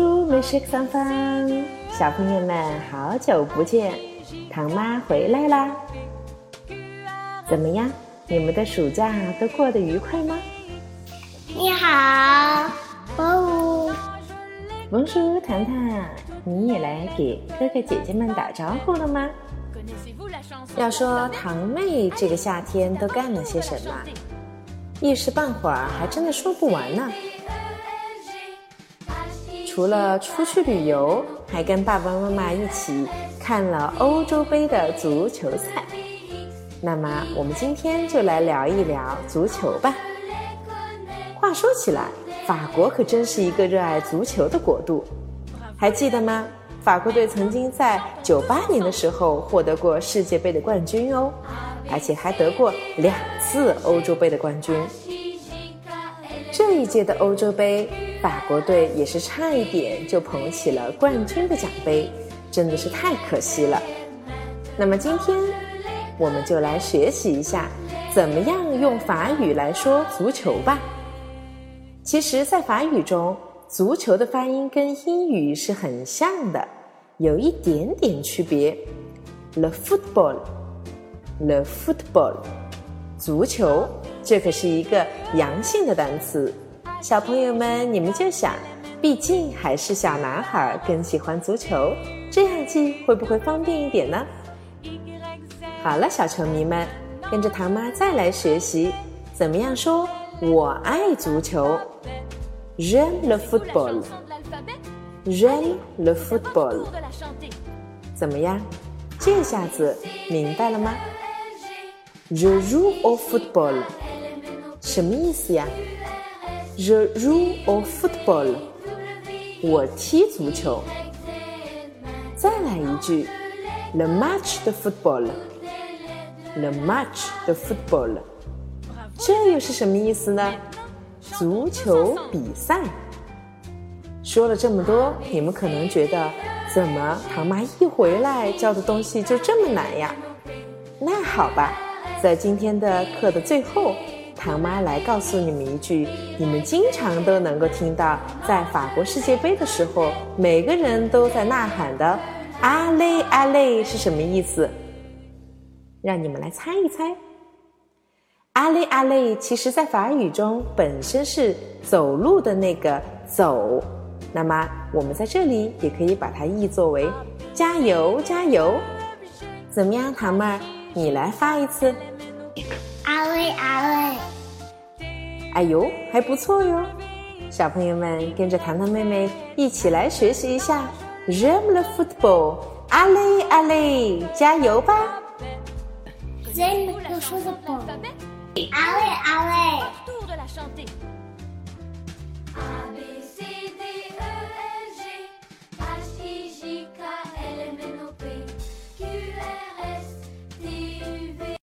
美食三方，小朋友们好久不见，唐妈回来啦！怎么样，你们的暑假都过得愉快吗？你好，哦文叔糖糖，你也来给哥哥姐姐们打招呼了吗？要说堂妹这个夏天都干了些什么，一时半会儿还真的说不完呢。除了出去旅游，还跟爸爸妈妈一起看了欧洲杯的足球赛。那么，我们今天就来聊一聊足球吧。话说起来，法国可真是一个热爱足球的国度。还记得吗？法国队曾经在九八年的时候获得过世界杯的冠军哦，而且还得过两次欧洲杯的冠军。这一届的欧洲杯。法国队也是差一点就捧起了冠军的奖杯，真的是太可惜了。那么今天我们就来学习一下，怎么样用法语来说足球吧。其实，在法语中，足球的发音跟英语是很像的，有一点点区别。Le football，le football，足球，这可是一个阳性的单词。小朋友们，你们就想，毕竟还是小男孩更喜欢足球，这样记会不会方便一点呢？好了，小球迷们，跟着唐妈再来学习，怎么样说“我爱足球 ”？J'aime le football，J'aime le football。怎么样？这下子明白了吗？Je joue au football，什么意思呀？The rule of football，我踢足球。再来一句，The match the football，The match the football，这又是什么意思呢？足球比赛。说了这么多，你们可能觉得，怎么唐妈一回来教的东西就这么难呀？那好吧，在今天的课的最后。唐妈来告诉你们一句，你们经常都能够听到，在法国世界杯的时候，每个人都在呐喊的“阿累阿累”是什么意思？让你们来猜一猜。“阿累阿累”其实在法语中本身是走路的那个“走”，那么我们在这里也可以把它译作为“加油加油”。怎么样，唐妹儿，你来发一次。阿累阿累，哎呦，还不错哟！小朋友们跟着糖糖妹妹一起来学习一下，J'aime le football，阿累阿累，加油吧！J'aime le football，阿累阿累。